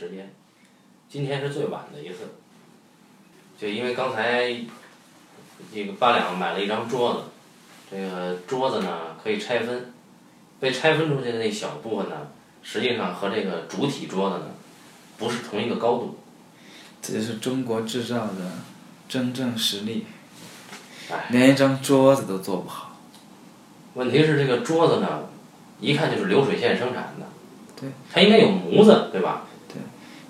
时间，今天是最晚的一次，就因为刚才这个八两买了一张桌子，这个桌子呢可以拆分，被拆分出去的那小部分呢，实际上和这个主体桌子呢不是同一个高度。这就是中国制造的真正实力，哎，连一张桌子都做不好。问题是这个桌子呢，一看就是流水线生产的，对，它应该有模子，对吧？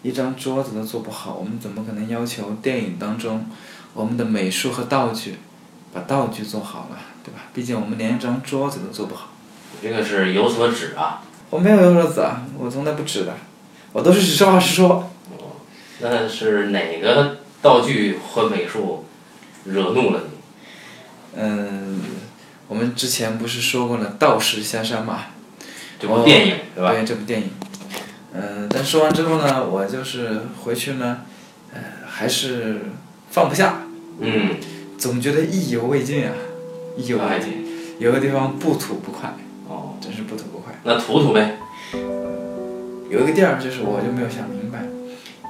一张桌子都做不好，我们怎么可能要求电影当中我们的美术和道具把道具做好了，对吧？毕竟我们连一张桌子都做不好。你这个是有所指啊。我没有有所指啊，我从来不指的，我都是实话实说。那是哪个道具和美术惹怒了你？嗯，我们之前不是说过了《道士下山》嘛？这部电影对吧？对这部电影。嗯，但说完之后呢，我就是回去呢，呃，还是放不下，嗯，总觉得意犹未尽啊，意犹未尽，有个地方不吐不快，哦，真是不吐不快。那吐吐呗。有一个地儿就是我就没有想明白，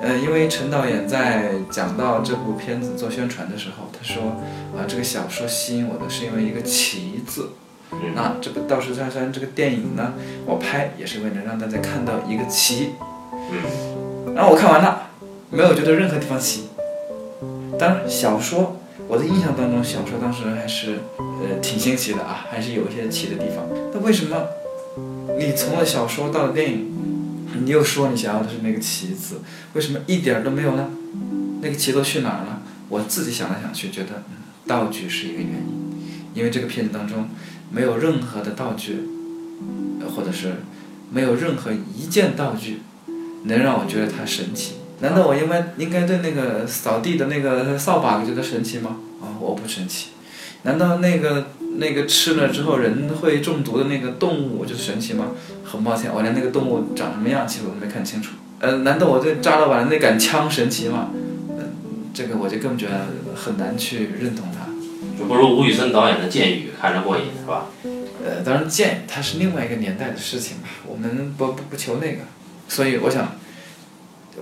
呃，因为陈导演在讲到这部片子做宣传的时候，他说啊，这个小说吸引我的是因为一个“奇”字。嗯，那这个《道士下山》这个电影呢，我拍也是为了让大家看到一个奇。嗯，然后我看完了，没有觉得任何地方奇。当然，小说我的印象当中，小说当时还是呃挺新奇的啊，还是有一些奇的地方。那为什么你从了小说到了电影，你又说你想要的是那个奇字，为什么一点儿都没有呢？那个奇都去哪儿了？我自己想来想去，觉得嗯，道具是一个原因，因为这个片子当中。没有任何的道具，或者是没有任何一件道具能让我觉得它神奇。难道我应该应该对那个扫地的那个扫把觉得神奇吗？啊，我不神奇。难道那个那个吃了之后人会中毒的那个动物就神奇吗？很抱歉，我连那个动物长什么样其实我都没看清楚。呃，难道我对扎了碗的那杆枪神奇吗？这个我就更觉得很难去认同它。就不如吴宇森导演的《剑雨》看着过瘾，是吧？呃，当然，《剑》它是另外一个年代的事情吧，我们不不不求那个。所以我想，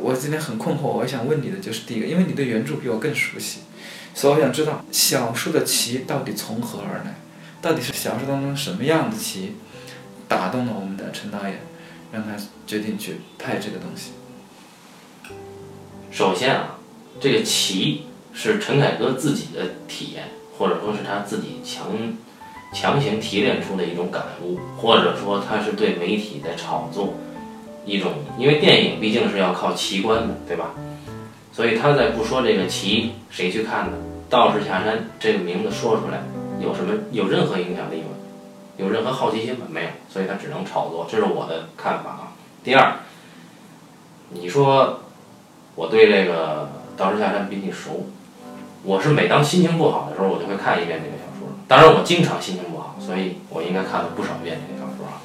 我今天很困惑，我想问你的就是第一个，因为你对原著比我更熟悉，所以我想知道小说的奇到底从何而来？到底是小说当中什么样的奇打动了我们的陈导演，让他决定去拍这个东西？首先啊，这个奇是陈凯歌自己的体验。或者说是他自己强强行提炼出的一种感悟，或者说他是对媒体在炒作一种，因为电影毕竟是要靠奇观的，对吧？所以他在不说这个奇谁去看呢？道士下山这个名字说出来有什么有任何影响力吗？有任何好奇心吗？没有，所以他只能炒作，这是我的看法啊。第二，你说我对这个道士下山比你熟。我是每当心情不好的时候，我就会看一遍这个小说。当然，我经常心情不好，所以我应该看了不少遍这个小说啊。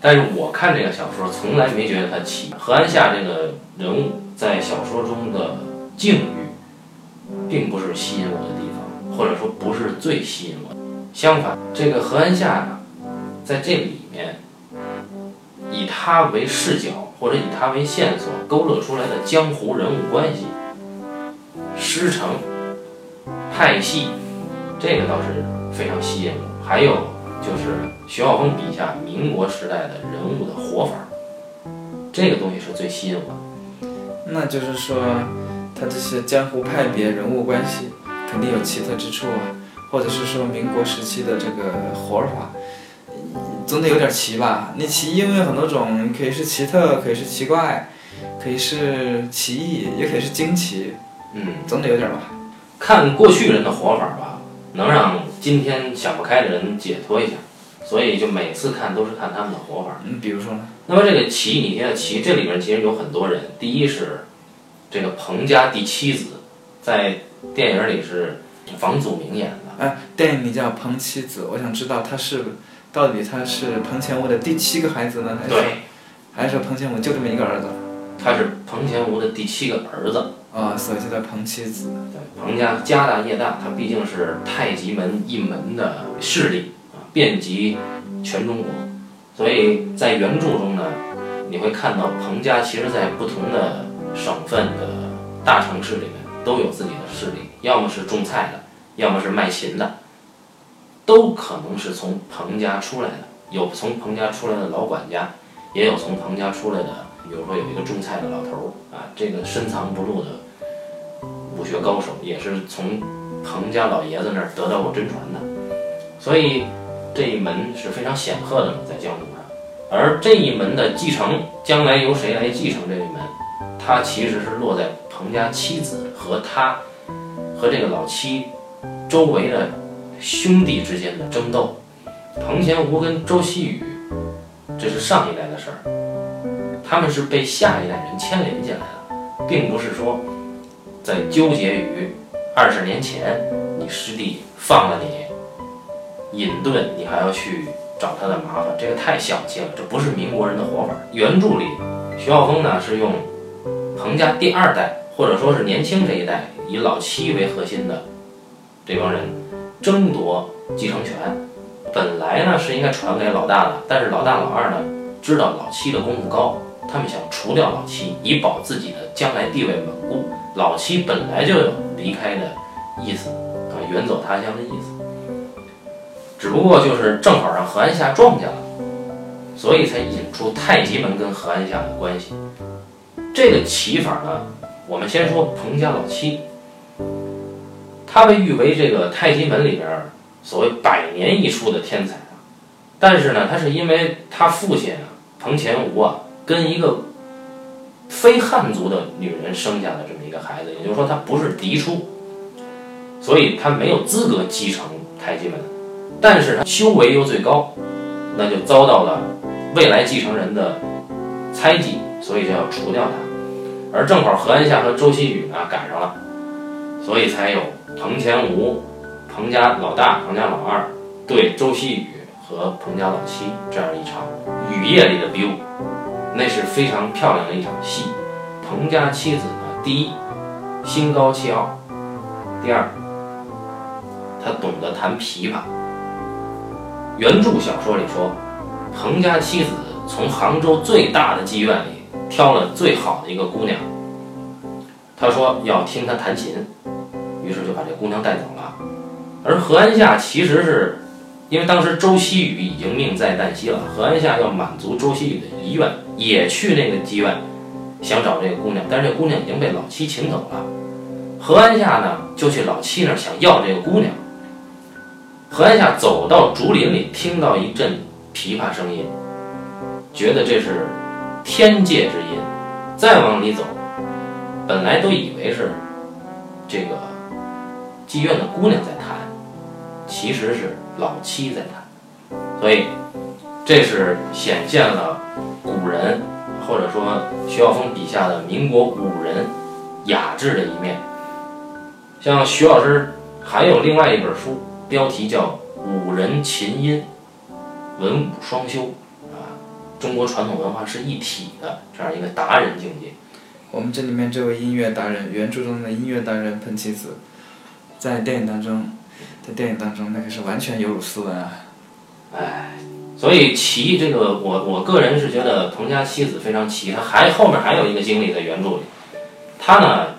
但是我看这个小说，从来没觉得它奇。何安夏这个人物在小说中的境遇，并不是吸引我的地方，或者说不是最吸引我。相反，这个何安夏在这里面，以他为视角或者以他为线索勾勒出来的江湖人物关系，师承。派系，这个倒是非常吸引我。还有就是徐浩峰笔下民国时代的人物的活法，这个东西是最吸引我的。那就是说，他这些江湖派别人物关系肯定有奇特之处啊，或者是说民国时期的这个活法，总得有点奇吧？你奇因为有很多种，可以是奇特，可以是奇怪，可以是奇异，也可以是惊奇。嗯，总得有点吧。看过去人的活法吧，能让今天想不开的人解脱一下，所以就每次看都是看他们的活法。嗯，比如说呢？那么这个齐，你听齐，这里边其实有很多人。第一是这个彭家第七子，在电影里是房祖名演的。哎，电影里叫彭七子，我想知道他是到底他是彭乾吾的第七个孩子呢，还是还是彭乾吾就这么一个儿子？他是彭乾吾的第七个儿子。啊，所以就叫彭七子。对，彭家家大业大，他毕竟是太极门一门的势力啊，遍及全中国。所以在原著中呢，你会看到彭家其实在不同的省份的大城市里面都有自己的势力，要么是种菜的，要么是卖琴的，都可能是从彭家出来的。有从彭家出来的老管家，也有从彭家出来的，比如说有一个种菜的老头儿啊，这个深藏不露的武学高手，也是从彭家老爷子那儿得到过真传的。所以这一门是非常显赫的嘛，在江湖上。而这一门的继承，将来由谁来继承这一门，它其实是落在彭家妻子和他和这个老七周围的兄弟之间的争斗。彭乾吴跟周希宇，这是上一代的事儿，他们是被下一代人牵连进来的，并不是说在纠结于二十年前你师弟放了你，隐遁，你还要去找他的麻烦，这个太小气了，这不是民国人的活法。原著里，徐浩峰呢是用彭家第二代，或者说是年轻这一代，以老七为核心的这帮人争夺继承权。本来呢是应该传给老大的，但是老大老二呢知道老七的功夫高，他们想除掉老七，以保自己的将来地位稳固。老七本来就有离开的意思啊，远走他乡的意思，只不过就是正好让何安夏撞见了，所以才引出太极门跟何安夏的关系。这个起法呢，我们先说彭家老七，他被誉为这个太极门里边。所谓百年一出的天才啊，但是呢，他是因为他父亲啊，彭乾吾啊，跟一个非汉族的女人生下的这么一个孩子，也就是说他不是嫡出，所以他没有资格继承太极门。但是他修为又最高，那就遭到了未来继承人的猜忌，所以就要除掉他。而正好何安夏和周希宇呢赶上了，所以才有彭乾吴。彭家老大、彭家老二对周希宇和彭家老七这样一场雨夜里的比武，那是非常漂亮的一场戏。彭家妻子呢，第一心高气傲，第二他懂得弹琵琶。原著小说里说，彭家妻子从杭州最大的妓院里挑了最好的一个姑娘，他说要听她弹琴，于是就把这姑娘带走了。而何安夏其实是，因为当时周希宇已经命在旦夕了，何安夏要满足周希宇的遗愿，也去那个妓院，想找这个姑娘，但是这姑娘已经被老七请走了。何安夏呢，就去老七那儿想要这个姑娘。何安夏走到竹林里，听到一阵琵琶声音，觉得这是天界之音，再往里走，本来都以为是这个妓院的姑娘在弹。其实是老七在弹，所以这是显现了古人或者说徐浩峰笔下的民国武人雅致的一面。像徐老师还有另外一本书，标题叫《武人琴音》，文武双修啊，中国传统文化是一体的这样一个达人境界。我们这里面这位音乐达人，原著中的音乐达人彭七子，在电影当中。在电影当中，那可是完全有辱斯文啊！哎，所以齐这个，我我个人是觉得彭家妻子非常奇，他还后面还有一个经历在原著里，他呢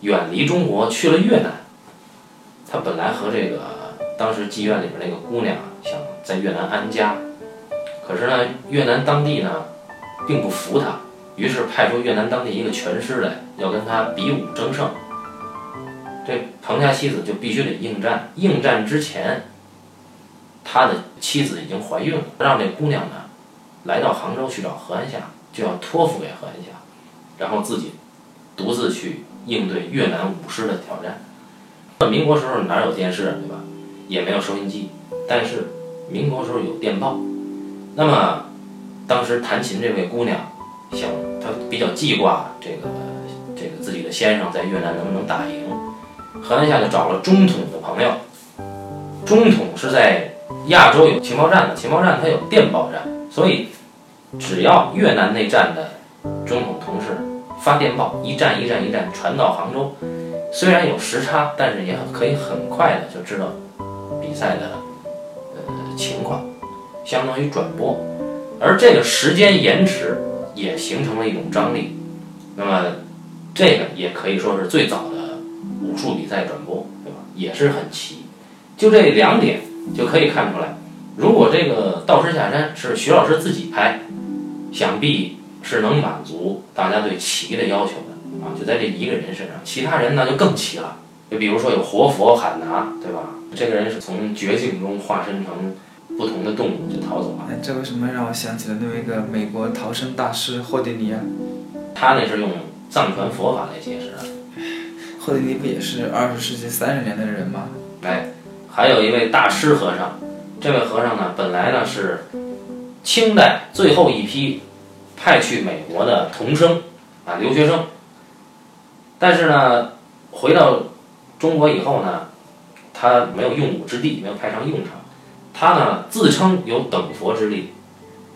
远离中国去了越南，他本来和这个当时妓院里边那个姑娘想在越南安家，可是呢越南当地呢并不服他，于是派出越南当地一个拳师来要跟他比武争胜。这彭家妻子就必须得应战，应战之前，他的妻子已经怀孕了，让这姑娘呢来到杭州去找何安霞，就要托付给何安霞，然后自己独自去应对越南武师的挑战。那民国时候哪有电视对吧？也没有收音机，但是民国时候有电报。那么当时弹琴这位姑娘想，她比较记挂这个这个自己的先生在越南能不能打赢。何南夏就找了中统的朋友，中统是在亚洲有情报站的，情报站它有电报站，所以只要越南那站的中统同事发电报，一站一站一站传到杭州，虽然有时差，但是也可以很快的就知道比赛的呃情况，相当于转播，而这个时间延迟也形成了一种张力。那么这个也可以说是最早的武术比赛转播，对吧？也是很齐。就这两点就可以看出来，如果这个《道士下山》是徐老师自己拍，想必是能满足大家对齐的要求的啊！就在这一个人身上，其他人那就更齐了。就比如说有活佛喊拿，对吧？这个人是从绝境中化身成不同的动物就逃走了。哎，这为什么让我想起了那么一个美国逃生大师霍迪尼啊？他那是用藏传佛法来解释的。霍迪尼不也是二十世纪三十年代的人吗？哎，还有一位大师和尚，这位和尚呢，本来呢是清代最后一批派去美国的童生啊留学生，但是呢，回到中国以后呢，他没有用武之地，没有派上用场。他呢自称有等佛之力，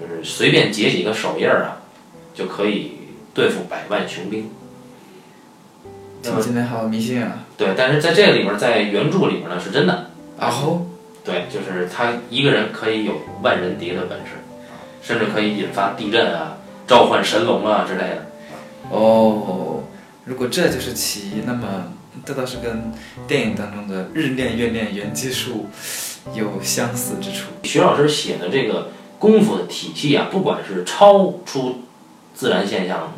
就是随便结几个手印儿啊，就可以对付百万雄兵。听起来好迷信啊！对，但是在这个里边儿，在原著里边儿呢是真的。啊吼，对，就是他一个人可以有万人敌的本事，甚至可以引发地震啊、召唤神龙啊之类的。哦，如果这就是奇，那么这倒是跟电影当中的日练月练元技术有相似之处。徐老师写的这个功夫的体系啊，不管是超出自然现象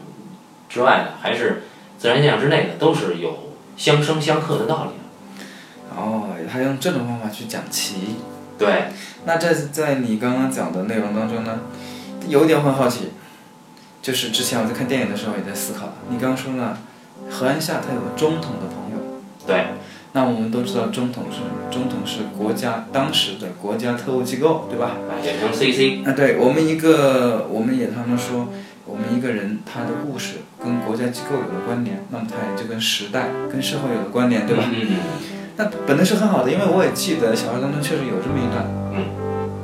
之外的，还是自然现象之内的，都是有相生相克的道理的。哦，他用这种方法去讲棋。对，那这在你刚刚讲的内容当中呢，有点很好奇，就是之前我在看电影的时候也在思考，你刚刚说了，何安夏他有个中统的朋友，对，那我们都知道中统是什么？中统是国家当时的国家特务机构，对吧？啊，简称 CC。啊，对我们一个，我们也他们说，我们一个人他的故事跟国家机构有了关联，那么他也就跟时代、跟社会有了关联，对吧？嗯嗯那本来是很好的，因为我也记得小说当中确实有这么一段，嗯，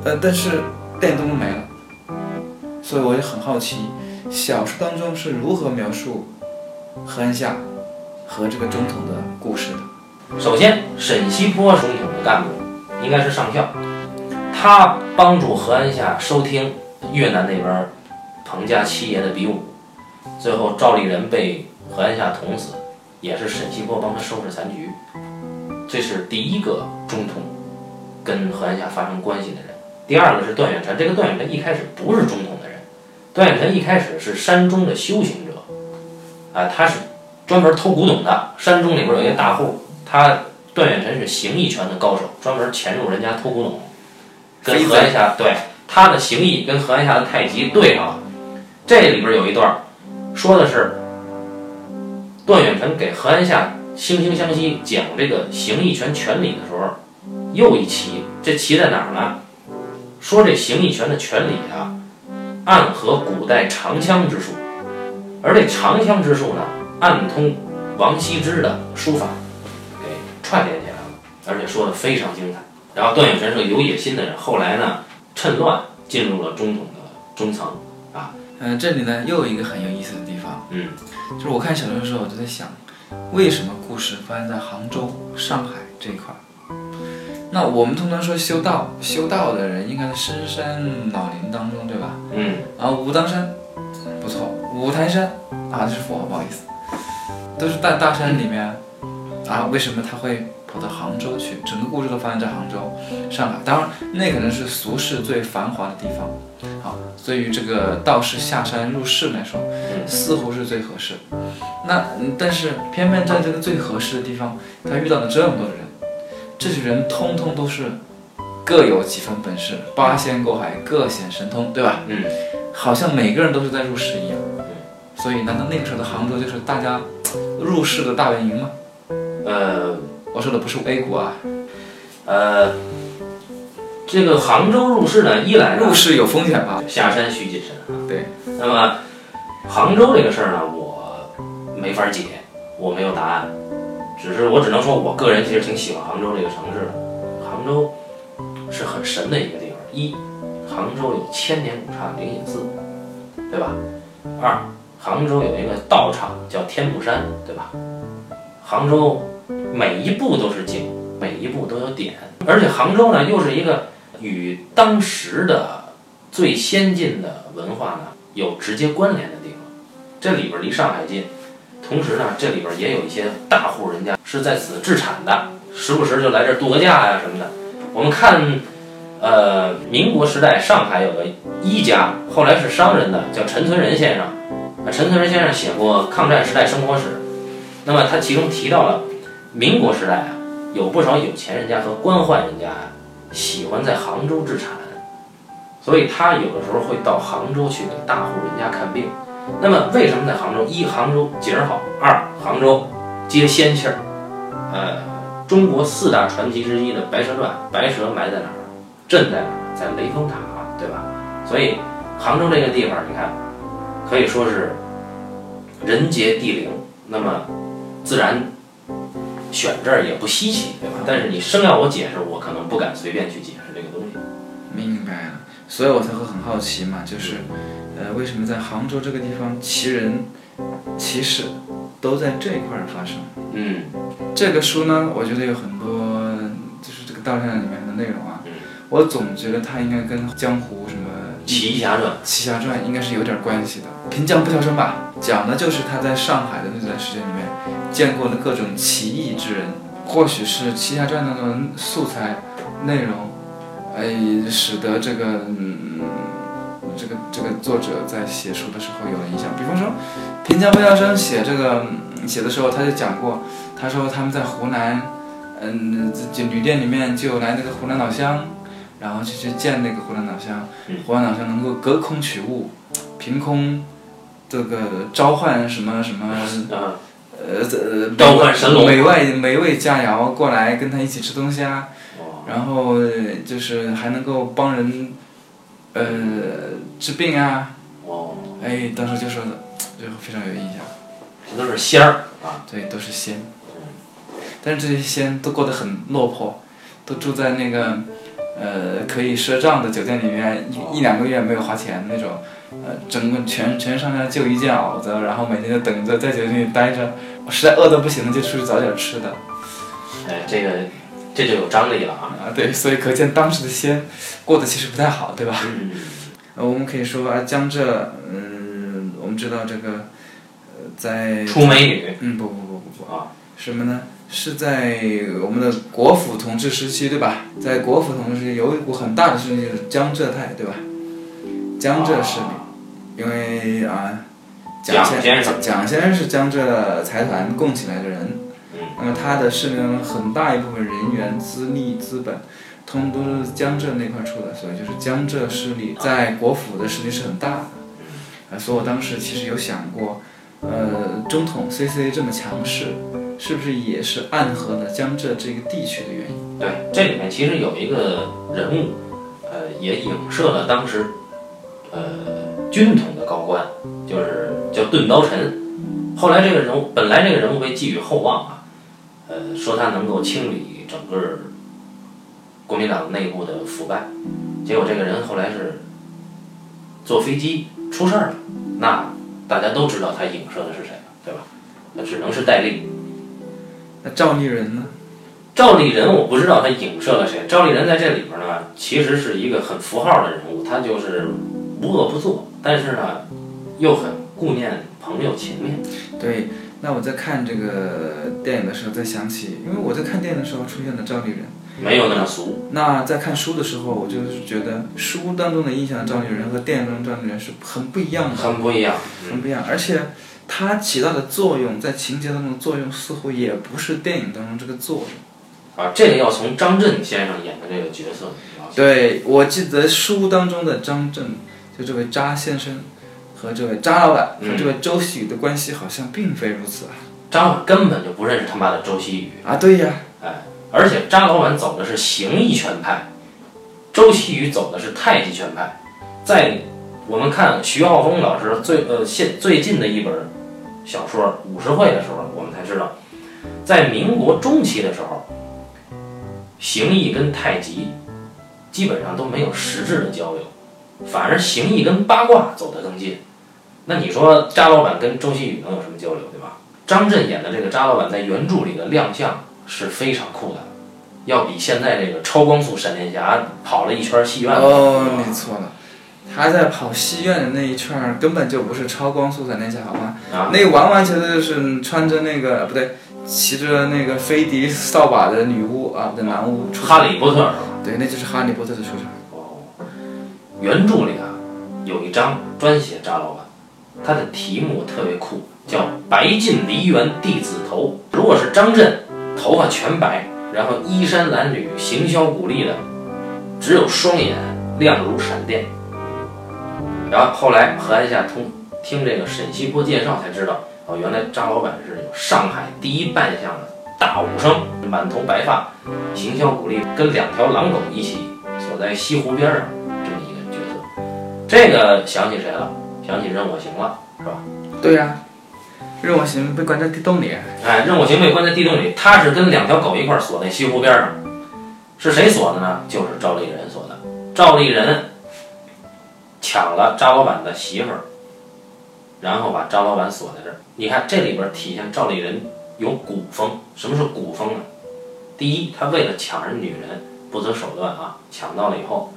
呃，但是电影当中没了，所以我也很好奇，小说当中是如何描述何安夏和这个中统的故事的？嗯。首先，沈西坡总统的干部应该是上校，他帮助何安夏收听越南那边儿彭家七爷的比武，最后赵立人被何安夏捅死，也是沈西坡帮他收拾残局。这是第一个中统跟何安夏发生关系的人。第二个是段远臣，这个段远臣一开始不是中统的人，段远臣一开始是山中的修行者，啊，他是专门偷古董的。山中里边有一个大户，他段远臣是形意拳的高手，专门潜入人家偷古董，跟何安夏对他的形意跟何安夏的太极对上了。这里边有一段说的是段远辰给何安夏惺惺相惜讲这个形意拳拳理的时候，又一奇，这奇在哪儿呢？说这形意拳的拳理啊，暗合古代长枪之术，而这长枪之术呢，暗通王羲之的书法，给串联起来了，而且说的非常精彩。然后段远辰是个有野心的人，后来呢，趁乱进入了中统的中层，嗯、这里呢又有一个很有意思的地方，嗯，就是我看小说的时候，我就在想，为什么故事发生在杭州、上海这一块儿？那我们通常说修道，修道的人应该在深山老林当中，对吧？嗯，啊，武当山不错，五台山啊，这是佛，不好意思，都是大大山里面啊。为什么他会跑到杭州去？整个故事都发生在杭州、上海。当然，那可能是俗世最繁华的地方。好，对于这个道士下山入世来说，似乎是最合适。那嗯但是偏偏在这个最合适的地方，他遇到了这么多人，这些人通通都是各有几分本事，八仙过海，各显神通，对吧？嗯，好像每个人都是在入世一样。所以，难道那个时候的杭州就是大家入世的大本营吗？呃我说的不是 A 股啊，呃，这个杭州入市呢，一来入市有风险吧？下山需谨慎啊。对。那么杭州这个事儿呢，我没法解，我没有答案，只是我只能说我个人其实挺喜欢杭州这个城市的。杭州是很神的一个地方，一，杭州有千年古刹灵隐寺，对吧？二，杭州有一个道场叫天目山，对吧？杭州每一步都是景，每一步都有点，而且杭州呢又是一个与当时的最先进的文化呢有直接关联的地方。这里边离上海近，同时呢，这里边也有一些大户人家是在此置产的，时不时就来这儿度个假呀什么的。我们看，呃，民国时代上海有个医家，后来是商人的，叫陈存仁先生。陈存仁先生写过《抗战时代生活史》，那么他其中提到了民国时代啊，有不少有钱人家和官宦人家啊，喜欢在杭州置产，所以他有的时候会到杭州去给大户人家看病。那么为什么在杭州？一，杭州景儿好；二，杭州接仙气儿。呃，中国四大传奇之一的《白蛇传》，白蛇埋在哪儿？镇在哪儿？在雷峰塔，对吧？所以杭州这个地方，你看，可以说是人杰地灵。那么自然选这儿也不稀奇，对吧？但是你生要我解释，我可能不敢随便去解释这个东西。明白了，所以我才会很好奇嘛，就是，呃，为什么在杭州这个地方奇人奇事都在这一块儿发生？嗯这个书呢，我觉得有很多，就是这个道善里面的内容啊嗯，我总觉得它应该跟江湖什么《奇侠传》奇侠传应该是有点关系的。平江不跳生吧，讲的就是他在上海的那段时间里面见过的各种奇异之人，或许是奇侠传那种素材内容，哎，使得这个嗯，这个这个作者在写书的时候有了影响。比方说，平江不跳生写这个嗯写的时候，他就讲过，他说他们在湖南，嗯，这旅店里面就来那个湖南老乡。然后就去见那个湖南老乡嗯，湖南老乡能够隔空取物，凭空这个召唤什么什么啊，呃呃召唤神龙。美味美味佳肴过来跟他一起吃东西啊，哦然后呃就是还能够帮人呃治病啊，哦，哎，当时就说的就非常有印象，这都是仙儿啊。对，都是仙，但是这些仙都过得很落魄，都住在那个呃可以赊账的酒店里面，一一两个月没有花钱那种，呃，整个全全上下就一件袄子，然后每天就等着在酒店里待着，我实在饿得不行了就出去找点吃的哎，这个这就有张力了啊。啊，对，所以可见当时的仙过得其实不太好，对吧？嗯 呃，我们可以说啊，江浙，嗯，我们知道这个，呃，在出美女嗯，不不不不不，啊，什么呢？是在我们的国府统治时期，对吧？在国府统治时期，有一股很大的势力就是江浙派，对吧？江浙势力，因为啊，蒋先蒋先生是江浙财团供起来的人，嗯那么他的势力很大一部分人员、资历、资本，通通都是江浙那块出的，所以就是江浙势力在国府的势力是很大的。啊，所以我当时其实有想过，呃，中统 CC 这么强势，是不是也是暗合了江浙这个地区的原因？对，这里面其实有一个人物，呃，也影射了当时，呃，军统的高官，就是叫钝刀臣。后来这个人物，本来这个人物被寄予厚望啊，呃，说他能够清理整个国民党内部的腐败，结果这个人后来是坐飞机出事儿了，那大家都知道他影射的是谁了，对吧？那只能是戴笠。那赵立人呢？赵立人，我不知道他影射了谁。赵立人在这里边呢，其实是一个很符号的人物，他就是无恶不作，但是呢，又很顾念朋友情面。对，那我在看这个电影的时候，在想起，因为我在看电影的时候出现了赵丽人。没有那么俗。那在看书的时候，我就是觉得书当中的印象的赵丽人和电影中的赵丽人是很不一样的，很不一样。很不一样。而且他起到的作用，在情节当中的作用，似乎也不是电影当中这个作用。啊，这个要从张震先生演的这个角色。对，我记得书当中的张震，就这位扎先生和这位扎老板和这位周希宇的关系好像并非如此啊。扎老板根本就不认识他妈的周希宇，啊，对呀，哎，而且扎老板走的是形意拳派，周希宇走的是太极拳派。在我们看徐浩峰老师最呃现最近的一本小说《武士会》的时候，我们才知道，在民国中期的时候，形意跟太极基本上都没有实质的交流，反而形意跟八卦走得更近。那你说扎老板跟周星宇能有什么交流，对吧？张震演的这个扎老板在原著里的亮相是非常酷的，要比现在这个超光速闪电侠跑了一圈戏院。哦，你错了，他在跑戏院的那一圈儿根本就不是超光速闪电侠，好吗？啊，那完完全全就是穿着那个不对，骑着那个飞碟扫把的女巫啊，不对，男巫。哈利波特是吧？对，那就是哈利波特的出场。原著里啊有一章专写扎老板，他的题目特别酷，叫《白尽梨园弟子头》。如果是张震，头发全白，然后衣衫褴褛、行销鼓励的，只有双眼亮如闪电。然后后来何安夏通听这个沈西坡介绍才知道，哦，原来扎老板是有上海第一扮相的大武生，满头白发，行销鼓励，跟两条狼狗一起锁在西湖边上。这个想起谁了？想起任我行了，是吧？对呀、任我行被关在地洞里，哎，任我行被关在地洞里，他是跟两条狗一块儿锁在西湖边上，是谁锁的呢？就是赵丽人锁的。赵丽人抢了张老板的媳妇儿，然后把张老板锁在这儿。你看这里边体现赵丽人有古风。什么是古风呢？第一，他为了抢人女人不择手段啊，抢到了以后，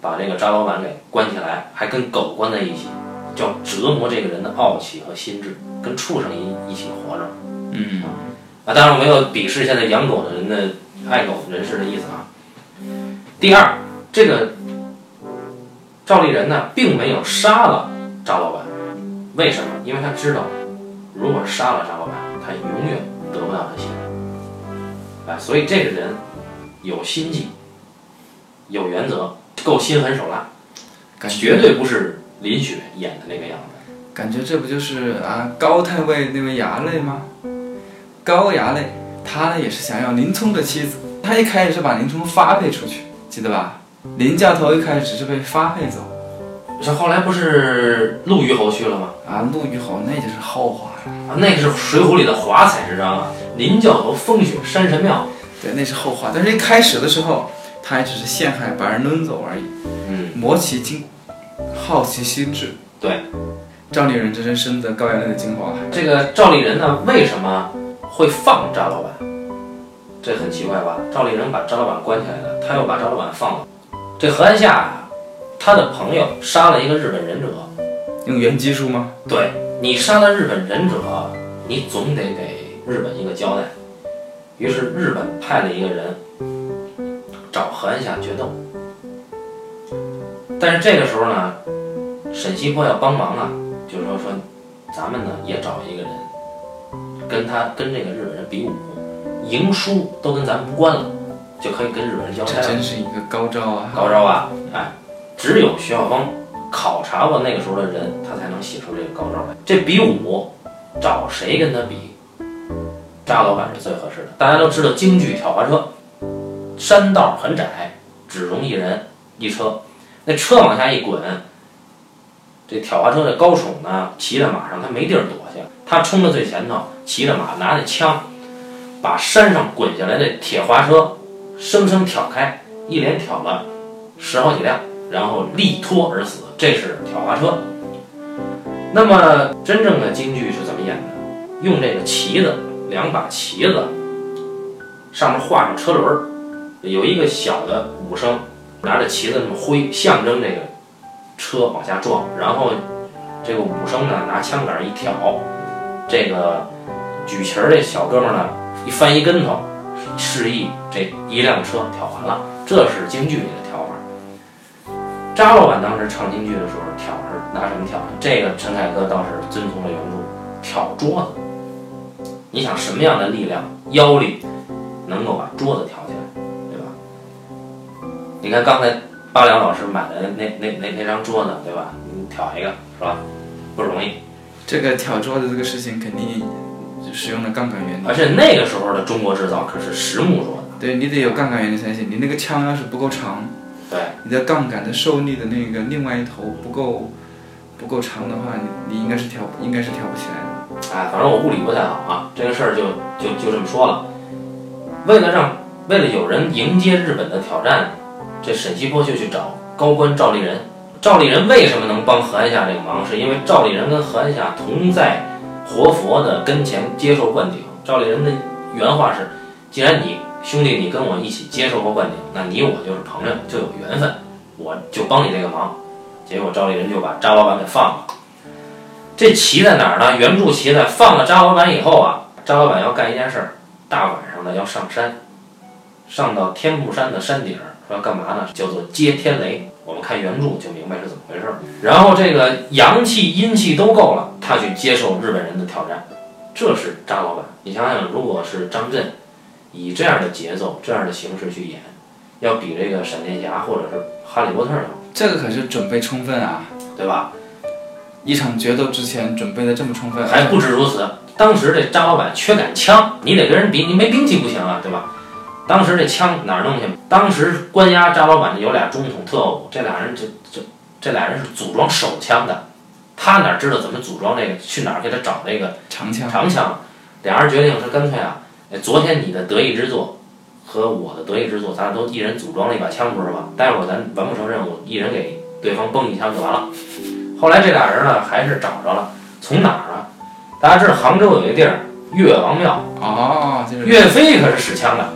把这个张老板给关起来，还跟狗关在一起，叫折磨这个人的傲气和心智，跟畜生一一起活着。嗯，啊，当然我没有鄙视现在养狗的人的爱狗人士的意思啊。第二，这个赵丽人呢，并没有杀了张老板，为什么？因为他知道，如果杀了张老板，他永远得不到他心。哎，所以这个人有心计，有原则，够心狠手辣，感觉绝对不是林雪演的那个样子。感觉这不就是啊高太尉那位衙内吗？高衙内他呢也是想要林冲的妻子，他一开始是把林冲发配出去，记得吧？林教头一开始只是被发配走这后来不是陆虞侯去了吗？啊，陆虞侯那就是后话了，啊，那个是《水浒》里的华彩之章啊！林教头风雪山神庙，对，那是后话。但是一开始的时候，他还只是陷害把人抡走而已，嗯，磨其筋，耗其心智。对，赵丽人真是深得高衙内的精华。这个赵丽人呢，为什么会放张老板？这很奇怪吧？赵丽人把张老板关起来了，他又把张老板放了。这何安夏啊，他的朋友杀了一个日本忍者，用原技术吗？对你杀了日本忍者，你总得给日本一个交代。于是日本派了一个人找何安夏决斗，但是这个时候呢，沈西坡要帮忙啊，就是说说咱们呢也找一个人，跟他跟这个日本人比武，赢输都跟咱们无关了，就可以跟日本人交这差了。真是一个高招啊！高招啊！哎，只有徐晓峰考察过那个时候的人，他才能写出这个高招来。这比武，找谁跟他比？扎老板是最合适的。大家都知道京剧挑花车，山道很窄，只容一人一车，那车往下一滚，这挑花车的高手呢，骑在马上，他没地儿躲去，他冲到最前头，骑着马，拿着枪，把山上滚下来的铁花车生生挑开，一连挑了十好几辆，然后力脱而死。这是挑花车。那么真正的京剧是怎么演的？用这个旗子，两把旗子，上面画上车轮儿，有一个小的武生拿着旗子那么挥，象征这个车往下撞，然后这个武生呢拿枪杆一挑，这个举旗儿这小哥们儿呢一翻一跟头，示意这一辆车挑完了。这是京剧里的挑法。扎老板当时唱京剧的时候挑是拿什么挑？这个陈凯歌倒是遵从了原著，挑桌子。你想什么样的力量、腰力能够把桌子挑起来，你看刚才八两老师买的那那那那张桌子，对吧？你挑一个是吧？不容易。这个挑桌子这个事情肯定使用了杠杆原理，而且那个时候的中国制造可是实木桌子，对你得有杠杆原理才行。你那个枪要是不够长，对，你的杠杆的受力的那个另外一头不够不够长的话，你你应该是挑应该是挑不起来的。哎，反正我物理不太好啊，这个事儿就就就这么说了。为了让为了有人迎接日本的挑战，这沈西坡就去找高官赵立人。赵立人为什么能帮何安夏这个忙？是因为赵立人跟何安夏同在活佛的跟前接受灌顶。赵立人的原话是：既然你兄弟你跟我一起接受过灌顶，那你我就是朋友，就有缘分，我就帮你这个忙。结果赵丽人就把扎老板给放了。这棋在哪儿呢？原著棋在放了扎老板以后啊，扎老板要干一件事儿，大晚上的要上山，上到天目山的山顶儿，要干嘛呢？叫做接天雷。我们看原著就明白是怎么回事儿。然后这个阳气阴气都够了，他去接受日本人的挑战，这是扎老板。你想想，如果是张震以这样的节奏、这样的形式去演，要比这个闪电侠或者是哈利波特要，这个可是准备充分啊！对吧？一场决斗之前准备的这么充分，还不止如此，当时这张老板缺杆枪，你得跟人比，你没兵器不行啊，对吧？当时这枪哪儿弄去？当时关押张老板的有俩中统特务，这俩人就就这俩人是组装手枪的，他哪知道怎么组装这个？去哪儿给他找那个长枪。长枪，俩人决定是干脆啊，哎，昨天你的得意之作和我的得意之作，咱俩都一人组装了一把枪，不是吗？待会儿咱完不成任务，一人给对方崩一枪就完了。后来这俩人呢，还是找着了，从哪儿啊？大家知道杭州有一个地儿岳王庙，啊，岳飞可是使枪的，哦，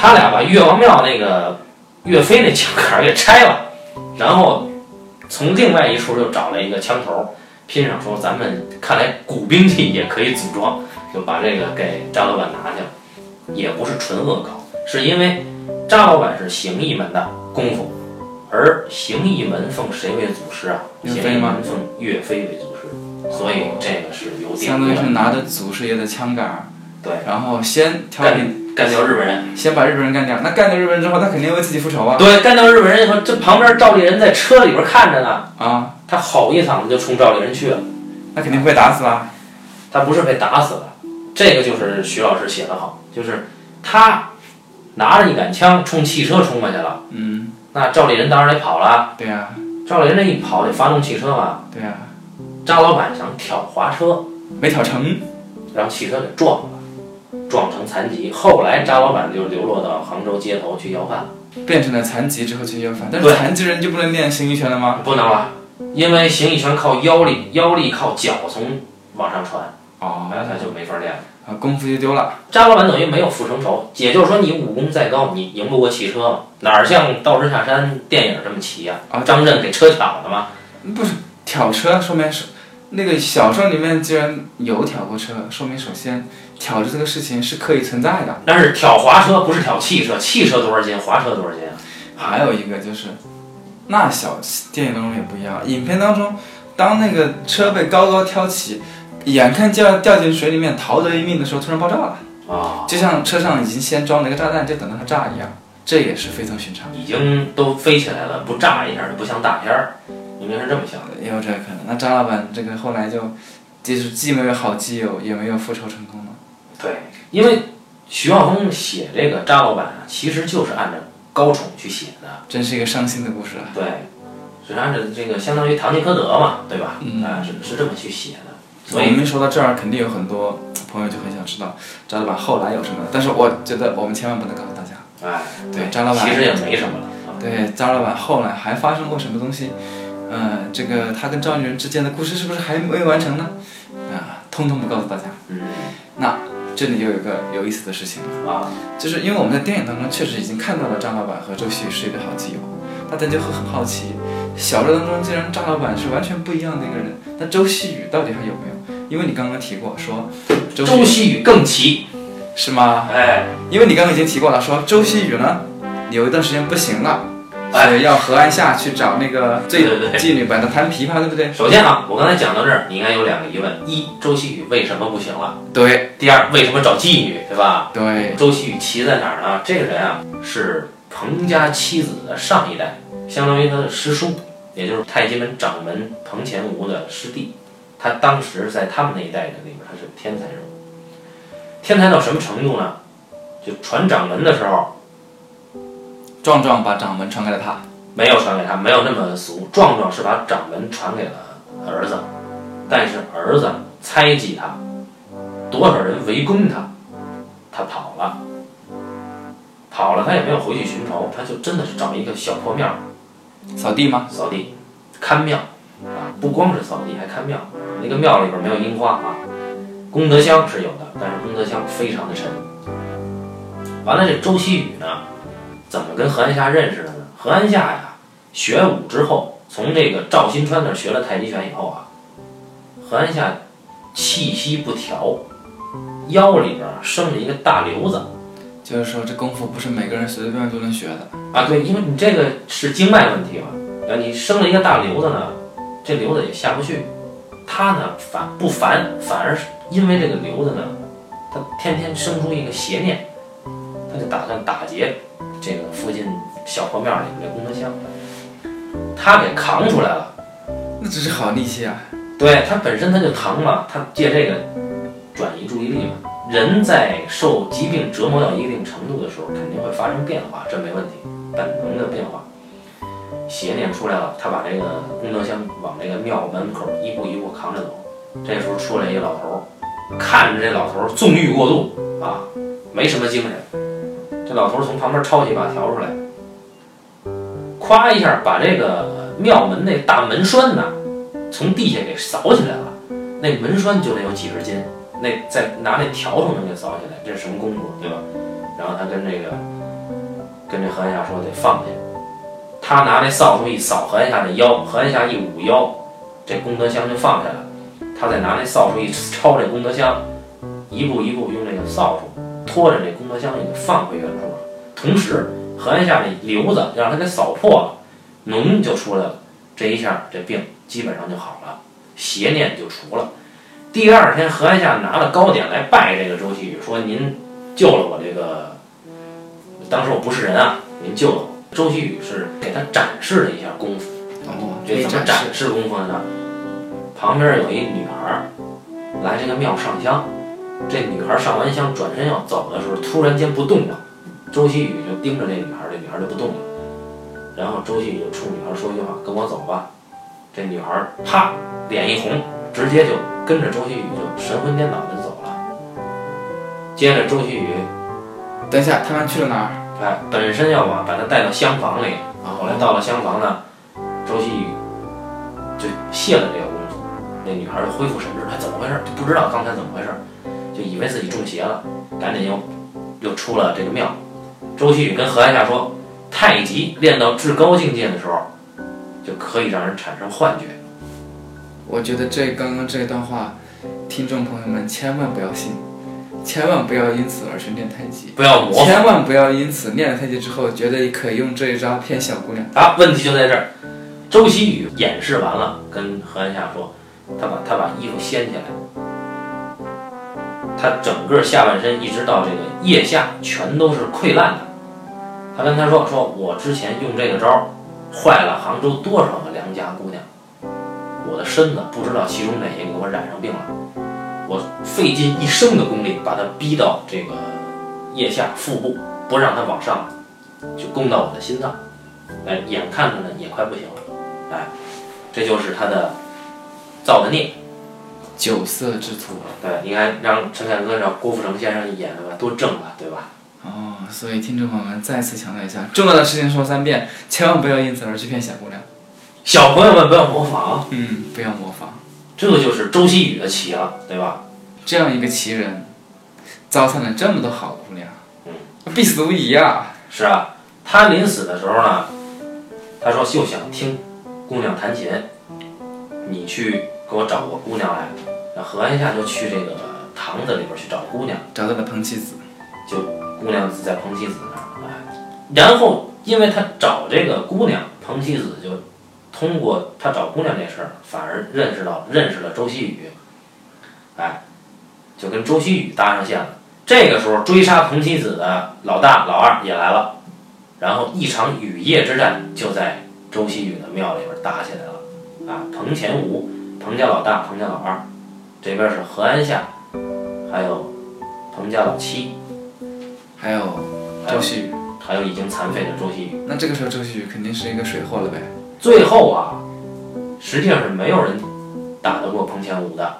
他俩把岳王庙那个岳飞那枪杆儿给拆了，然后从另外一处又找了一个枪头拼上，说咱们看来古兵器也可以组装，就把这个给张老板拿去了。也不是纯恶搞，是因为张老板是形意门的功夫，而形意门奉谁为祖师啊？形意岳飞吗门奉岳飞为祖师，所以这个是相当于是。拿着祖师爷的枪杆儿，对，然后先挑兵，干掉日本人。先把日本人干掉。那干掉日本人之后，他肯定为自己复仇啊！对，干掉日本人以后，这旁边赵立人在车里边看着呢，啊，他吼一嗓子就冲赵立人去了。那肯定会被打死了。他不是被打死了，这个就是徐老师写的好，就是他拿着一杆枪冲汽车冲过去了，嗯，那赵立人当然得跑了。对呀、赵立人这一跑得发动汽车嘛，对呀、张老板想挑滑车，没挑成。让汽车给撞了，撞成残疾。后来张老板就流落到杭州街头去要饭，变成了残疾之后去要饭，但是残疾人就不能练形意拳了吗？不能了，因为形意拳靠腰力，腰力靠脚从往上传，哦，那他就没法练了。啊，功夫就丢了。张老板等于没有复成仇，也就是说你武功再高，你赢不过汽车嘛？哪儿像《道士下山》电影这么齐呀、啊张震给车挑的嘛？不是挑车，说明是那个小说里面既然有挑过车，说明首先挑着这个事情是可以存在的。但是挑滑车不是挑汽车，汽车多少斤，滑车多少斤啊？还有一个就是，那小电影当中也不一样，影片当中，当那个车被高高挑起，眼看就要掉进水里面逃得一命的时候，突然爆炸了，啊，就像车上已经先装了一个炸弹，就等着它炸一样，这也是非同寻常。已经都飞起来了，不炸一下就不像大片儿，明明是这么想的。也有这个可能。那张老板这个后来就，就是既没有好基友，也没有复仇成功了。对，因为徐浩峰写这个扎老板啊，其实就是按照高宠去写的。真是一个伤心的故事啊！对，是按照这个相当于堂吉诃德嘛，对吧？嗯啊，是是这么去写的。所我以们说到这儿，肯定有很多朋友就很想知道张老板后来有什么，但是我觉得我们千万不能告诉大家。哎，对，张老板其实也没什么了。啊对张老板后来还发生过什么东西？嗯、这个他跟赵丽人之间的故事是不是还没完成呢？啊、通通不告诉大家。嗯这里就有一个有意思的事情了，啊，就是因为我们在电影当中确实已经看到了张老板和周希宇是一对好基友，大家就会很好奇，小说当中既然张老板是完全不一样的一个人，那周希宇到底还有没有？因为你刚刚提过说周周希宇更奇。是吗？哎，因为你刚刚已经提过了，说周希宇呢有一段时间不行了，哎要河岸下去找那个醉妓女把她弹琵琶，对不对？首先啊，我刚才讲到这儿，你应该有两个疑问：一，周希宇为什么不行了？对第二，为什么找妓女，对吧？对，周希宇奇在哪儿呢？这个人啊，是彭家妻子的上一代，相当于他的师叔，也就是太极门掌门彭乾吾的师弟。他当时在他们那一代人里面，他是天才人物。天才到什么程度呢？就传掌门的时候，壮壮把掌门传给了他，没有传给他，没有那么俗。壮壮是把掌门传给了儿子，但是儿子猜忌他，多少人围攻他，他跑了，跑了，他也没有回去寻仇，他就真的是找一个小破庙扫地吗？扫地，看庙啊，不光是扫地，还看庙。那个庙里边没有樱花啊，功德箱是有的，但是功德箱非常的沉。完了，这周希宇呢，怎么跟何安夏认识的呢？何安夏呀，学武之后从这个赵新川那儿学了太极拳以后啊，何安夏气息不调，腰里边生了一个大瘤子就是说这功夫不是每个人随随便便都能学的。啊。对，因为你这个是经脉问题嘛，然后你生了一个大瘤子呢，这瘤子也下不去。他呢反不烦，反而是因为这个瘤子呢，他天天生出一个邪念，他就打算打劫这个附近小破庙里的功德箱，他给扛出来了。那只是好力气啊！对他本身他就疼嘛，他借这个转移注意力嘛。人在受疾病折磨到一定程度的时候，肯定会发生变化，这没问题，本能的变化。邪念出来了，他把这个功德箱往这个庙门口一步一步扛着走。这时候出来一老头儿，看着这老头儿纵欲过度啊，没什么精神。这老头儿从旁边抄起一把笤帚来，咵一下把这个庙门那大门栓呐，从地下给扫起来了。那门栓就得有几十斤，那再拿那笤帚能给扫起来，这是什么功夫，对吧？然后他跟这个跟这何安夏说得放下。他拿那扫帚一扫何安夏的腰，何安夏一捂腰，这功德箱就放下了。他再拿那扫帚一 抄这功德箱，一步一步用这个扫帚拖着这功德箱也就放回原处了。同时，何安夏这瘤子让他给扫破了，脓就出来了。这一下，这病基本上就好了，邪念就除了。第二天，何安下拿了糕点来拜这个周希宇，说：“您救了我这个，当时我不是人啊，您救了我。”周希宇是给他展示了一下功夫。哦，这怎么展展示功夫的呢？旁边有一女孩儿来这个庙上香，这女孩儿上完香转身要走的时候，突然间不动了。周希宇就盯着这女孩儿，这女孩儿就不动了。然后周希宇就冲女孩儿说一句话：“跟我走吧。”这女孩儿啪脸一红，直接就跟着周希宇就神魂颠倒的走了。接着周希宇等一下，他们去了哪儿？哎本身要把把他带到厢房里，啊后来到了厢房呢，周希宇就卸了这个功夫，那女孩就恢复神智，她，怎么回事？就不知道刚才怎么回事，就以为自己中邪了，赶紧又又出了这个庙。周希宇跟何安夏说，太极练到至高境界的时候，就可以让人产生幻觉。我觉得这刚刚这段话，听众朋友们千万不要信，千万不要因此而去练太极，不要模仿千万不要因此练了太极之后，觉得可以用这一招骗小姑娘。啊！问题就在这儿。周希宇演示完了，跟何安夏说，他把他把衣服掀起来，他整个下半身一直到这个腋下全都是溃烂的。他跟他说：“说我之前用这个招儿，坏了杭州多少个良家姑娘，我的身子不知道其中哪一个给我染上病了，我费尽一生的功力把他逼到这个腋下腹部，不让他往上，就攻到我的心脏。哎，眼看着呢也快不行了，哎，这就是他的造的孽。酒色之徒。对，你看让陈凯歌让郭富城先生演的吧，多正啊，对吧？哦，所以听众朋友们再次强调一下，重要的事情说三遍，千万不要因此而去骗小姑娘。小朋友们不要模仿，嗯，不要模仿。这就是周希宇的棋了，对吧？这样一个奇人，糟蹋了这么多好姑娘，嗯，必死无疑啊！是啊，他临死的时候呢，他说就想听姑娘弹琴，你去给我找个姑娘来。那何安夏就去这个堂子里边去找姑娘。找到了彭妻子，就姑娘在彭妻子那儿，哎，然后因为他找这个姑娘，彭妻子就通过他找姑娘这事儿，反而认识到认识了周希宇，哎，就跟周希宇搭上线了。这个时候追杀彭妻子的老大老二也来了，然后一场雨夜之战就在周希宇的庙里边打起来了，啊，彭前吴、彭家老大、彭家老二，这边是何安夏，还有彭家老七。还有周旭宇。还有已经残废的周希宇。那这个时候周旭宇肯定是一个水货了呗。最后啊，实际上是没有人打得过彭前武的，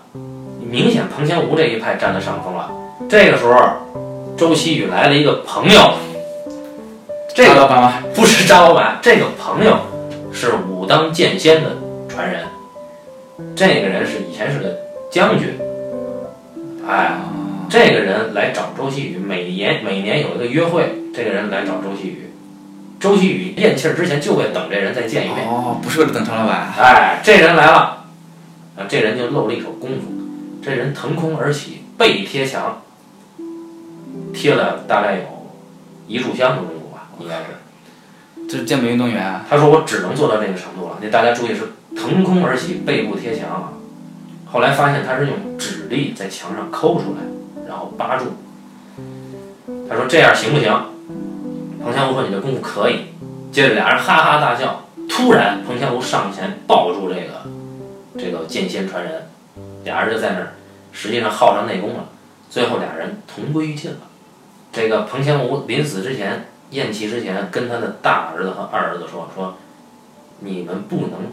明显彭前武这一派占了上风了。这个时候，周希宇来了一个朋友，这个老板吗？不是张老板，这个朋友是武当剑仙的传人，这个人是以前是个将军，哎，哦，这个人来找周希宇，每年每年有一个约会，这个人来找周希宇，周希宇咽气儿之前就会等这人再见一面。哦，不是为了等常老板，哎，这人来了，啊，这人就露了一手功夫，这人腾空而起，背贴墙，贴了大概有一炷香的功夫吧，应该是。这是健美运动员啊。他说我只能做到这个程度了。那大家注意是腾空而起，背部贴墙啊。后来发现他是用指力在墙上抠出来，然后扒住。他说这样行不行？彭香湖说你的功夫可以。接着俩人哈哈大笑。突然，彭香湖上前抱住这个这个剑仙传人，俩人就在那儿，实际上耗上内功了。最后俩人同归于尽了。这个彭香湖临死之前。咽气之前，跟他的大儿子和二儿子说：“说，你们不能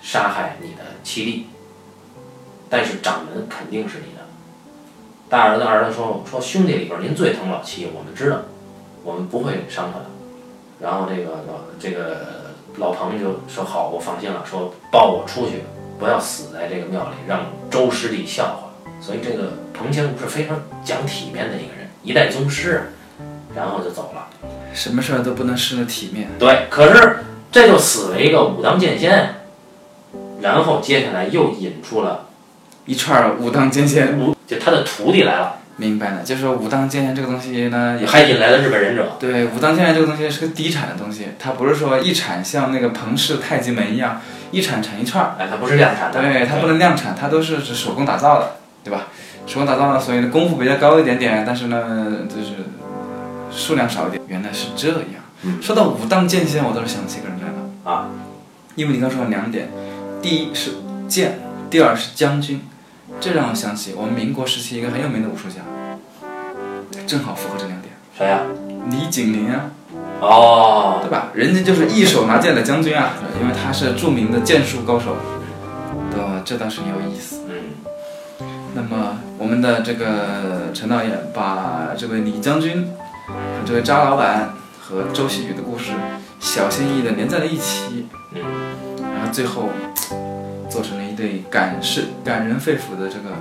杀害你的七弟，但是掌门肯定是你的。”大儿子、二儿子说：“说兄弟里边您最疼老七，我们知道，我们不会伤他的。”然后这个老这个老彭就说：“好，我放心了，说抱我出去，不要死在这个庙里，让周师弟笑话。”所以这个彭香是非常讲体面的一个人，一代宗师。然后就走了，什么事儿都不能失了体面。对，可是这就死了一个武当剑仙，然后接下来又引出了一串武当剑仙，就他的徒弟来了。明白了，就是说武当剑仙这个东西呢，也还引来了日本忍者。对，武当剑仙这个东西是个低产的东西，它不是说一产像那个彭氏太极门一样，一产产一串。哎，它不是量产的。对，它不能量产，它都是手工打造的，对吧？手工打造的，所以呢功夫比较高一点点，但是呢，就是。数量少一点，原来是这样。说到武当剑仙，我倒是想起一个人来了啊，因为你刚说了两点，第一是剑，第二是将军，这让我想起我们民国时期一个很有名的武术家，正好符合这两点。谁呀？李景林啊。哦，对吧？人家就是一手拿剑的将军啊，因为他是著名的剑术高手。对？这倒是有意思。嗯。那么我们的这个陈导演把这位李将军。和这位张老板和周喜宇的故事小心翼翼地连在了一起，嗯，然后最后对感是感人肺腑的这个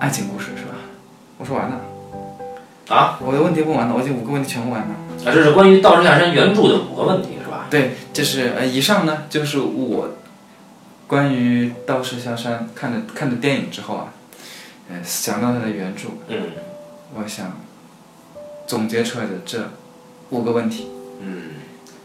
爱情故事，是吧？我说完了。啊？我的问题问完了，我这五个问题全问完了。啊，这是关于《道士下山》原著的五个问题，是吧？对，这是呃，以上呢就是我关于《道士下山》看了看了电影之后啊，呃，想到它的原著，嗯，我想。总结出来的这五个问题，嗯，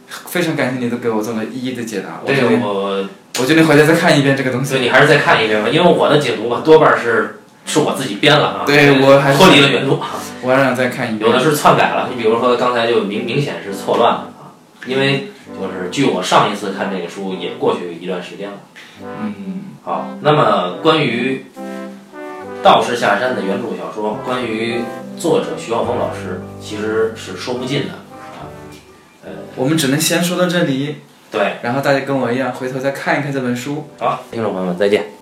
非常感谢你都给我做了一一的解答。对我，我决定回家再看一遍这个东西。对，你还是再看一遍吧，因为我的解读吧，多半是是我自己编了啊。对我还脱离了原著，我还想再看一遍。有的是篡改了，你比如说刚才就明明显是错乱了啊，因为就是据我上一次看这个书也过去一段时间了。嗯，好，那么关于道士下山的原著小说，关于。作者徐浩峰老师其实是说不尽的啊，呃，我们只能先说到这里，对，然后大家跟我一样回头再看一看这本书。好，听众朋友们再见。